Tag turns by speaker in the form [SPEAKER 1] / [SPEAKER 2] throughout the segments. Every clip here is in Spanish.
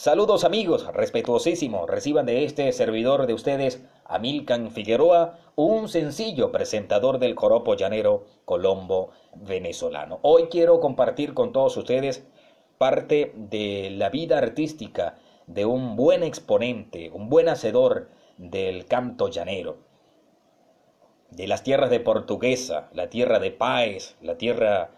[SPEAKER 1] Saludos amigos, respetuosísimo, reciban de este servidor de ustedes, Amilcan Figueroa, un sencillo presentador del joropo llanero colombo venezolano. Hoy quiero compartir con todos ustedes parte de la vida artística de un buen exponente, un buen hacedor del canto llanero, de las tierras de Portuguesa, la tierra de Páez, la tierra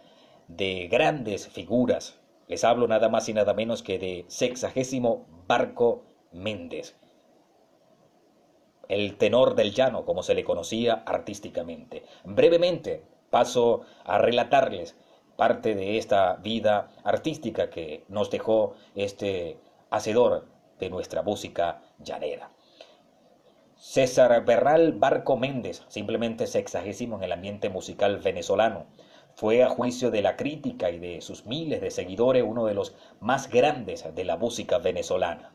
[SPEAKER 1] de grandes figuras, les hablo nada más y nada menos que de sexagésimo Barco Méndez, el tenor del llano, como se le conocía artísticamente. Brevemente paso a relatarles parte de esta vida artística que nos dejó este hacedor de nuestra música llanera. César Berral Barco Méndez, simplemente sexagésimo en el ambiente musical venezolano, fue a juicio de la crítica y de sus miles de seguidores uno de los más grandes de la música venezolana.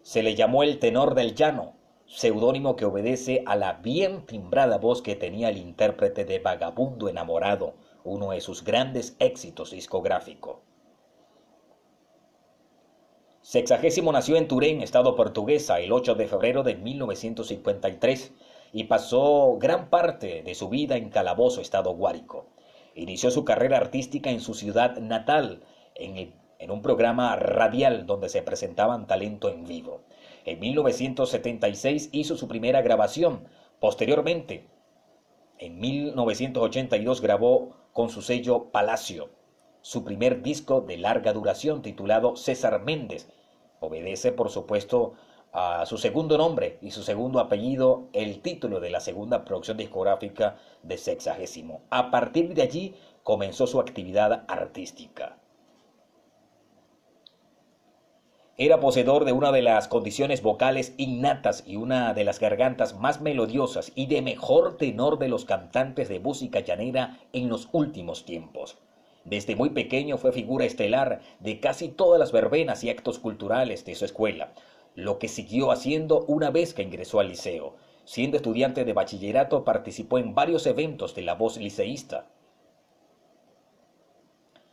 [SPEAKER 1] Se le llamó el tenor del llano, seudónimo que obedece a la bien timbrada voz que tenía el intérprete de Vagabundo enamorado, uno de sus grandes éxitos discográficos. Sexagésimo nació en Turén, estado portuguesa, el 8 de febrero de 1953 y pasó gran parte de su vida en Calabozo, estado Guárico. Inició su carrera artística en su ciudad natal, en, en un programa radial donde se presentaban talento en vivo. En 1976 hizo su primera grabación. Posteriormente, en 1982 grabó con su sello Palacio su primer disco de larga duración titulado César Méndez. Obedece, por supuesto, a su segundo nombre y su segundo apellido el título de la segunda producción discográfica de Sexagésimo. A partir de allí comenzó su actividad artística. Era poseedor de una de las condiciones vocales innatas y una de las gargantas más melodiosas y de mejor tenor de los cantantes de música llanera en los últimos tiempos. Desde muy pequeño fue figura estelar de casi todas las verbenas y actos culturales de su escuela, lo que siguió haciendo una vez que ingresó al liceo. Siendo estudiante de bachillerato participó en varios eventos de la voz liceísta.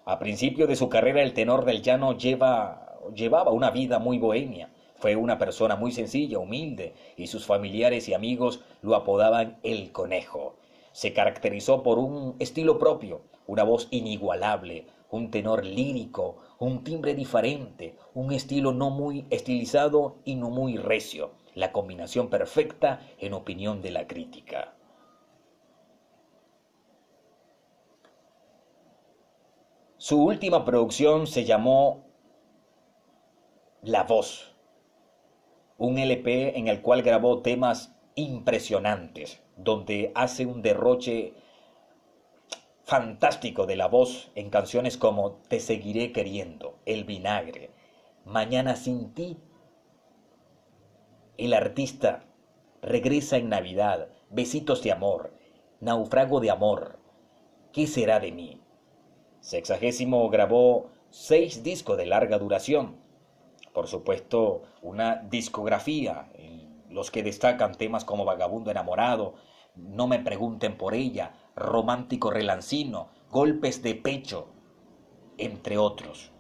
[SPEAKER 1] A principio de su carrera el tenor del llano lleva, llevaba una vida muy bohemia. Fue una persona muy sencilla, humilde, y sus familiares y amigos lo apodaban el conejo. Se caracterizó por un estilo propio, una voz inigualable, un tenor lírico, un timbre diferente, un estilo no muy estilizado y no muy recio, la combinación perfecta en opinión de la crítica. Su última producción se llamó La Voz, un LP en el cual grabó temas impresionantes, donde hace un derroche fantástico de la voz en canciones como Te seguiré queriendo, El vinagre, Mañana sin ti. El artista regresa en Navidad, Besitos de amor, Naufrago de amor, ¿qué será de mí? Sexagésimo grabó seis discos de larga duración, por supuesto una discografía, los que destacan temas como Vagabundo enamorado, No me pregunten por ella, romántico relancino, golpes de pecho, entre otros.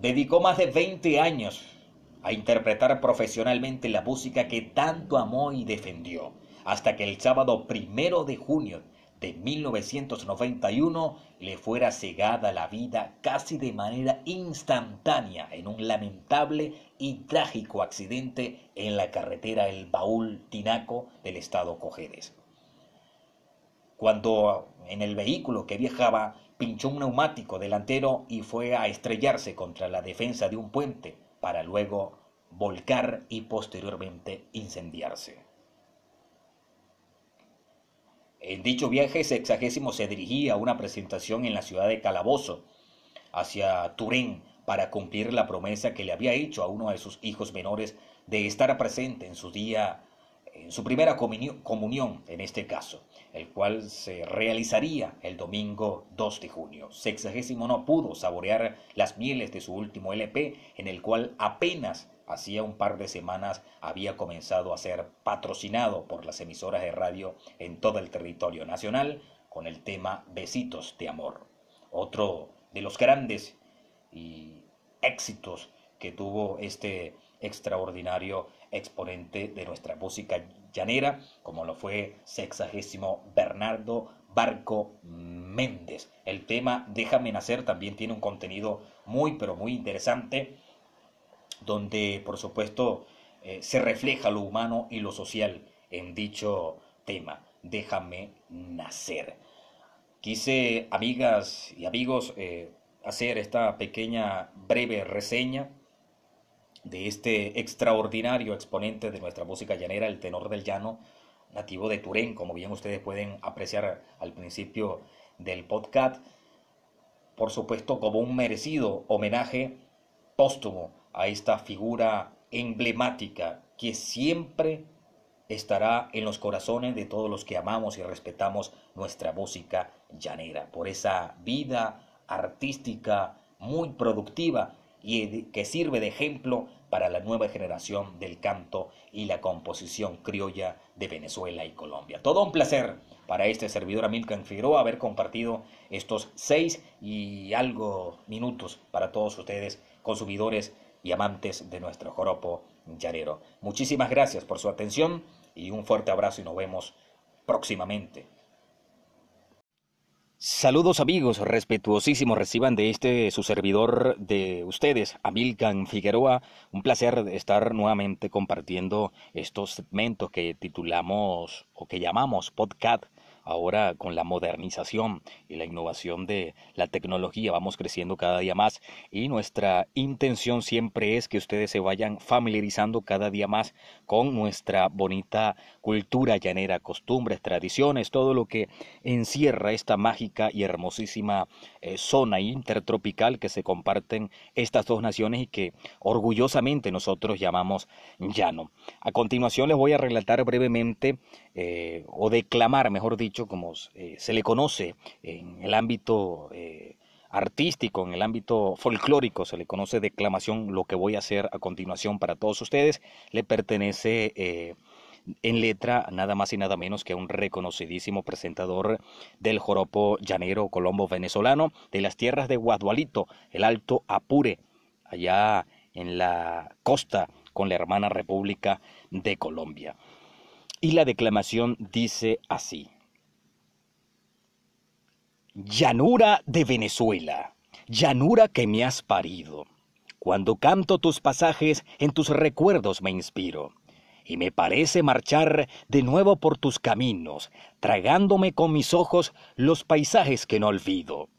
[SPEAKER 1] Dedicó más de 20 años a interpretar profesionalmente la música que tanto amó y defendió, hasta que el sábado primero de junio de 1991 le fuera cegada la vida casi de manera instantánea en un lamentable y trágico accidente en la carretera El Baúl Tinaco del estado Cojedes cuando en el vehículo que viajaba pinchó un neumático delantero y fue a estrellarse contra la defensa de un puente para luego volcar y posteriormente incendiarse. En dicho viaje sexagésimo se dirigía a una presentación en la ciudad de Calabozo, hacia Turín, para cumplir la promesa que le había hecho a uno de sus hijos menores de estar presente en su día en su primera comunión, en este caso, el cual se realizaría el domingo 2 de junio. Sexagésimo no pudo saborear las mieles de su último LP, en el cual apenas hacía un par de semanas había comenzado a ser patrocinado por las emisoras de radio en todo el territorio nacional con el tema Besitos de Amor. Otro de los grandes y éxitos que tuvo este extraordinario exponente de nuestra música llanera, como lo fue sexagésimo Bernardo Barco Méndez. El tema Déjame nacer también tiene un contenido muy pero muy interesante, donde por supuesto eh, se refleja lo humano y lo social en dicho tema. Déjame nacer. Quise, amigas y amigos, eh, hacer esta pequeña breve reseña de este extraordinario exponente de nuestra música llanera, el tenor del llano, nativo de Turén, como bien ustedes pueden apreciar al principio del podcast, por supuesto como un merecido homenaje póstumo a esta figura emblemática que siempre estará en los corazones de todos los que amamos y respetamos nuestra música llanera, por esa vida artística muy productiva y que sirve de ejemplo para la nueva generación del canto y la composición criolla de Venezuela y Colombia. Todo un placer para este servidor Amilcan Figueroa haber compartido estos seis y algo minutos para todos ustedes, consumidores y amantes de nuestro joropo llanero. Muchísimas gracias por su atención y un fuerte abrazo y nos vemos próximamente. Saludos amigos, respetuosísimos reciban de este su servidor de ustedes, Amilcan Figueroa. Un placer estar nuevamente compartiendo estos segmentos que titulamos o que llamamos podcast ahora con la modernización y la innovación de la tecnología vamos creciendo cada día más y nuestra intención siempre es que ustedes se vayan familiarizando cada día más con nuestra bonita cultura llanera, costumbres, tradiciones, todo lo que encierra esta mágica y hermosísima eh, zona intertropical que se comparten estas dos naciones y que orgullosamente nosotros llamamos llano. A continuación les voy a relatar brevemente eh, o declamar, mejor dicho, como eh, se le conoce en el ámbito eh, artístico, en el ámbito folclórico, se le conoce declamación, lo que voy a hacer a continuación para todos ustedes, le pertenece en letra nada más y nada menos que a un reconocidísimo presentador del joropo llanero colombo venezolano de las tierras de Guadualito, el Alto Apure, allá en la costa con la hermana República de Colombia. Y la declamación dice así. Llanura de Venezuela, llanura que me has parido. Cuando canto tus pasajes, en tus recuerdos me inspiro. Y me parece marchar de nuevo por tus caminos, tragándome con mis ojos los paisajes que no olvido.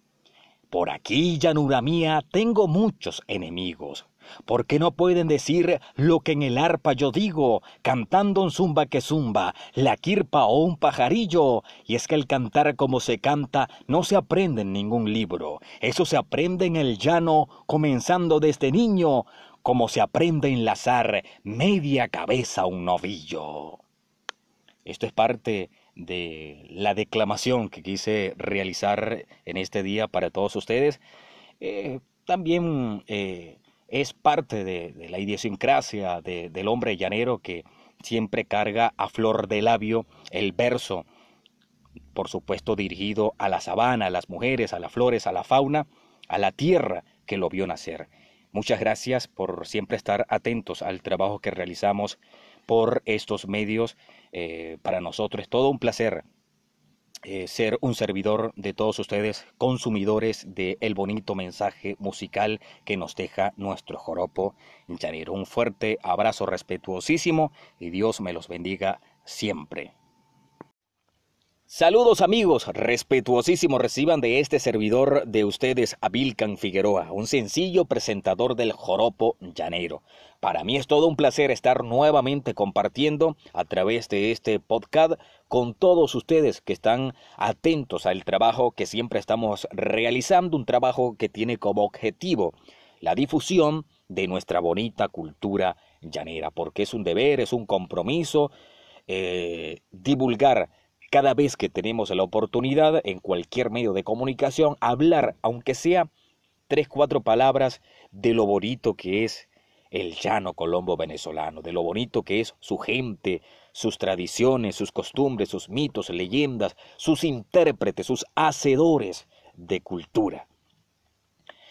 [SPEAKER 1] Por aquí, llanura mía, tengo muchos enemigos, porque no pueden decir lo que en el arpa yo digo, cantando un zumba que zumba, la quirpa o un pajarillo. Y es que el cantar como se canta no se aprende en ningún libro, eso se aprende en el llano, comenzando desde niño, como se aprende a enlazar media cabeza un novillo. Esto es parte de la declamación que quise realizar en este día para todos ustedes. Eh, también eh, es parte de, la idiosincrasia del hombre llanero que siempre carga a flor de labio el verso, por supuesto dirigido a la sabana, a las mujeres, a las flores, a la fauna, a la tierra que lo vio nacer. Muchas gracias por siempre estar atentos al trabajo que realizamos por estos medios. Eh, para nosotros es todo un placer eh, ser un servidor de todos ustedes, consumidores del el bonito mensaje musical que nos deja nuestro joropo llanero. Un fuerte abrazo respetuosísimo y Dios me los bendiga siempre. Saludos amigos, respetuosísimos reciban de este servidor de ustedes a Vilcan Figueroa, un sencillo presentador del joropo llanero. Para mí es todo un placer estar nuevamente compartiendo a través de este podcast con todos ustedes que están atentos al trabajo que siempre estamos realizando, un trabajo que tiene como objetivo la difusión de nuestra bonita cultura llanera, porque es un deber, es un compromiso eh, divulgar cada vez que tenemos la oportunidad en cualquier medio de comunicación, hablar, aunque sea tres, cuatro palabras, de lo bonito que es el llano colombo venezolano, de lo bonito que es su gente, sus tradiciones, sus costumbres, sus mitos, leyendas, sus intérpretes, sus hacedores de cultura.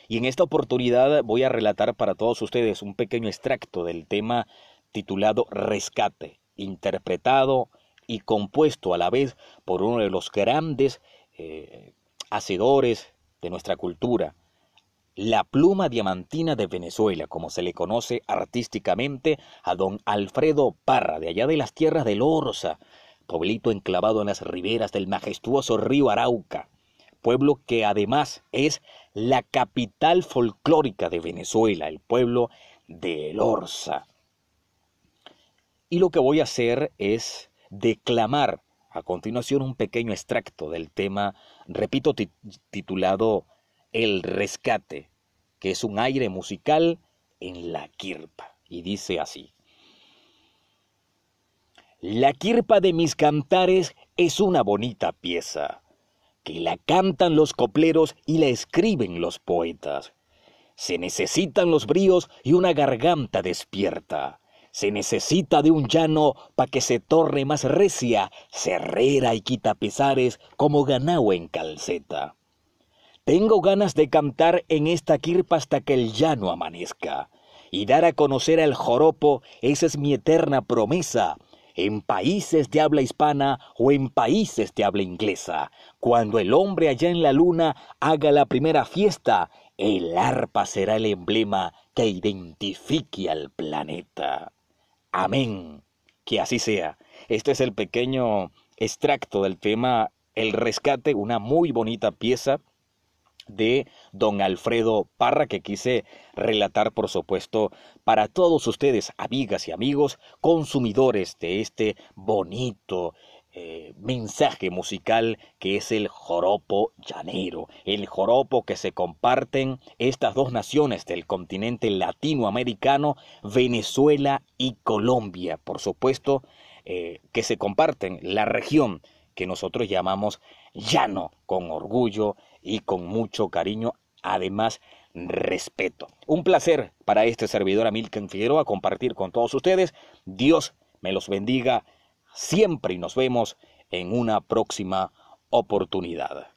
[SPEAKER 1] Y en esta oportunidad voy a relatar para todos ustedes un pequeño extracto del tema titulado Rescate, interpretado y compuesto a la vez por uno de los grandes eh, hacedores de nuestra cultura, la pluma diamantina de Venezuela, como se le conoce artísticamente a don Alfredo Parra, de allá de las tierras del Orza, pueblito enclavado en las riberas del majestuoso río Arauca, pueblo que además es la capital folclórica de Venezuela, el pueblo de El Orza. Y lo que voy a hacer es declamar a continuación un pequeño extracto del tema, repito, titulado El Rescate, que es un aire musical en la quirpa. Y dice así. La quirpa de mis cantares es una bonita pieza, que la cantan los copleros y la escriben los poetas. Se necesitan los bríos y una garganta despierta. Se necesita de un llano pa' que se torre más recia, cerrera y quita pesares como ganao en calceta. Tengo ganas de cantar en esta quirpa hasta que el llano amanezca, y dar a conocer al joropo, esa es mi eterna promesa, en países de habla hispana o en países de habla inglesa. Cuando el hombre allá en la luna haga la primera fiesta, el arpa será el emblema que identifique al planeta. Amén. Que así sea. Este es el pequeño extracto del tema El Rescate, una muy bonita pieza de don Alfredo Parra que quise relatar, por supuesto, para todos ustedes, amigas y amigos, consumidores de este bonito eh, mensaje musical que es el joropo llanero, el joropo que se comparten estas dos naciones del continente latinoamericano, Venezuela y Colombia, por supuesto, eh, que se comparten la región que nosotros llamamos llano, con orgullo y con mucho cariño, además respeto. Un placer para este servidor Amilcar Figueroa compartir con todos ustedes. Dios me los bendiga siempre y nos vemos en una próxima oportunidad.